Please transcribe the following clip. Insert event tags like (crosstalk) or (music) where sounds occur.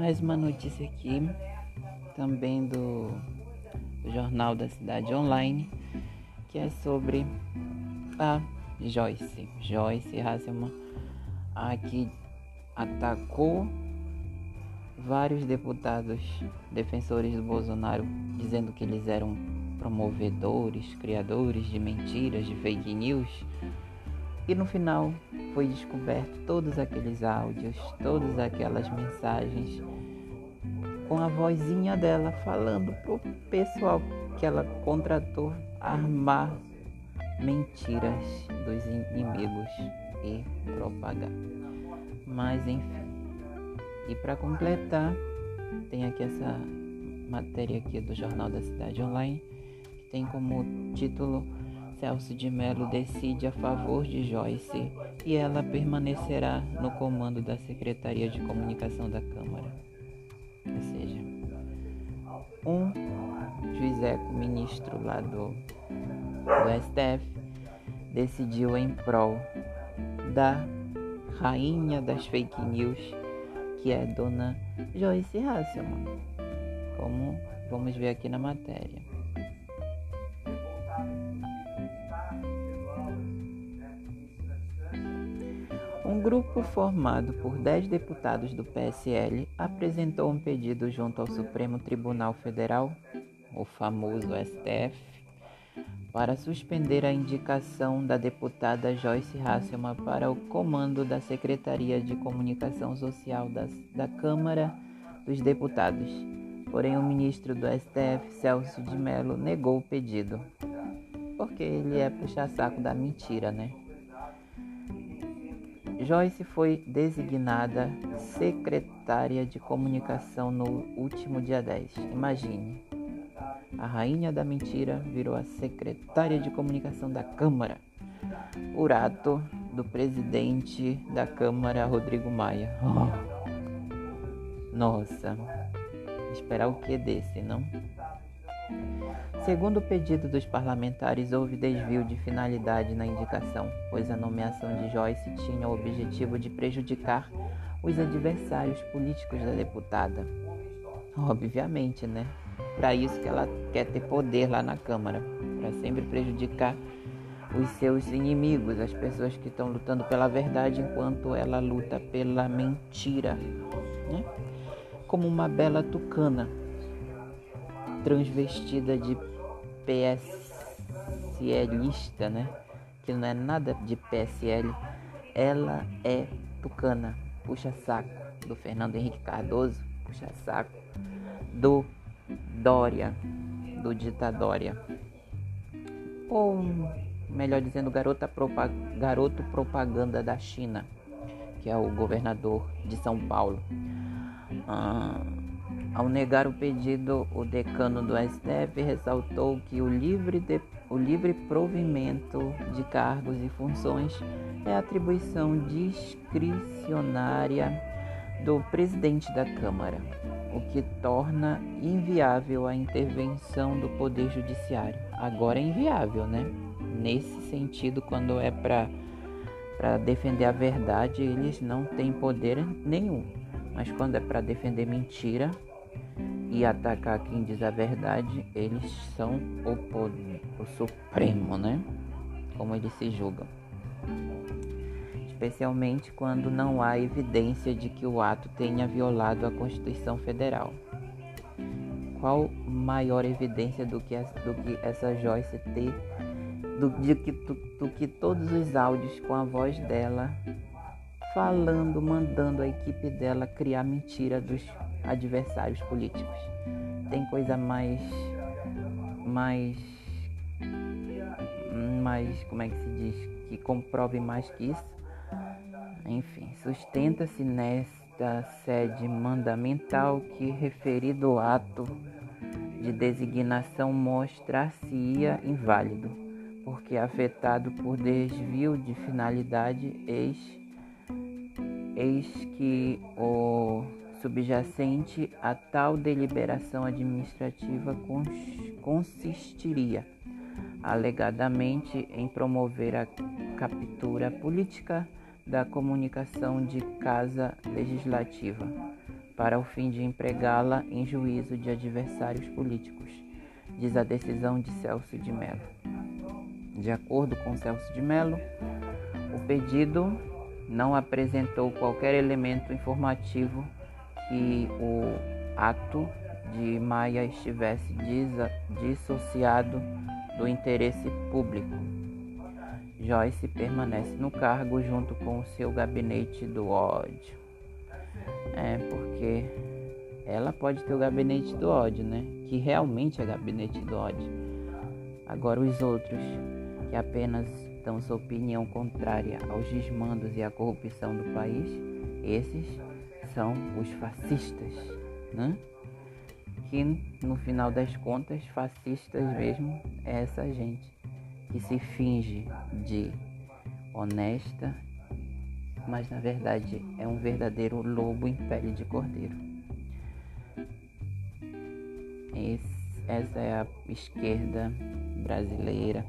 Mais uma notícia aqui, também do, Jornal da Cidade Online, que é sobre a Joyce. Joyce Hasselman, a que atacou vários deputados defensores do Bolsonaro, dizendo que eles eram promovedores, criadores de mentiras, de fake news. E no final foi descoberto todos aqueles áudios, todas aquelas mensagens com a vozinha dela falando pro pessoal que ela contratou armar mentiras dos inimigos e propagar. Mas enfim. E para completar, tem aqui essa matéria aqui do Jornal da Cidade Online, que tem como título Celso de Mello decide a favor de Joyce e ela permanecerá no comando da Secretaria de Comunicação da Câmara. Ou seja, um juizeco ministro lá do, do STF decidiu em prol da rainha das fake news, que é Dona Joyce Hasselman, como vamos ver aqui na matéria. Um grupo formado por 10 deputados do PSL apresentou um pedido junto ao Supremo Tribunal Federal, o famoso STF, para suspender a indicação da deputada Joyce Hasselman para o comando da Secretaria de Comunicação Social das, da Câmara dos Deputados. Porém, o ministro do STF, Celso de Mello, negou o pedido, porque ele é puxa-saco da mentira, né? Joyce foi designada secretária de comunicação no último dia 10. Imagine. A rainha da mentira virou a secretária de comunicação da Câmara. Por ato do presidente da Câmara, Rodrigo Maia. Oh. (laughs) Nossa. Esperar o que desse, não? Segundo o pedido dos parlamentares, houve desvio de finalidade na indicação, pois a nomeação de Joyce tinha o objetivo de prejudicar os adversários políticos da deputada. Obviamente, né? Para isso que ela quer ter poder lá na Câmara, para sempre prejudicar os seus inimigos, as pessoas que estão lutando pela verdade enquanto ela luta pela mentira, né? Como uma bela tucana transvestida de PSLista, né? Que não é nada de PSL. Ela é tucana, puxa saco do Fernando Henrique Cardoso, puxa saco do Dória, do Ditadória. Ou melhor dizendo, garota propag garoto propaganda da China, que é o governador de São Paulo. Ah, ao negar o pedido, o decano do STF ressaltou que o livre, de, o livre provimento de cargos e funções é atribuição discricionária do presidente da Câmara, o que torna inviável a intervenção do Poder Judiciário. Agora é inviável, né? Nesse sentido, quando é para defender a verdade, eles não têm poder nenhum. Mas quando é para defender mentira, e atacar quem diz a verdade, eles são o poder, o supremo, né? Como eles se julgam. Especialmente quando não há evidência de que o ato tenha violado a Constituição Federal. Qual maior evidência do que, do que essa Joyce ter, do, de que, do, do que todos os áudios com a voz dela falando, mandando a equipe dela criar mentira dos adversários políticos. Tem coisa mais mais mais como é que se diz que comprove mais que isso? Enfim, sustenta-se nesta sede mandamental que referido ato de designação mostrar-se-ia inválido, porque afetado por desvio de finalidade, eis, eis que o subjacente a tal deliberação administrativa consistiria, alegadamente, em promover a captura política da comunicação de casa legislativa para o fim de empregá-la em juízo de adversários políticos, diz a decisão de Celso de Mello. De acordo com Celso de Mello, o pedido não apresentou qualquer elemento informativo que o ato de Maia estivesse dissociado do interesse público. Joyce permanece no cargo junto com o seu gabinete do ódio. É porque ela pode ter o gabinete do ódio, né? Que realmente é gabinete do ódio. Agora os outros que apenas dão sua opinião contrária aos desmandos e à corrupção do país, esses são os fascistas, né? Que no final das contas, fascistas mesmo é essa gente que se finge de honesta, mas na verdade é um verdadeiro lobo em pele de cordeiro. Esse, essa é a esquerda brasileira.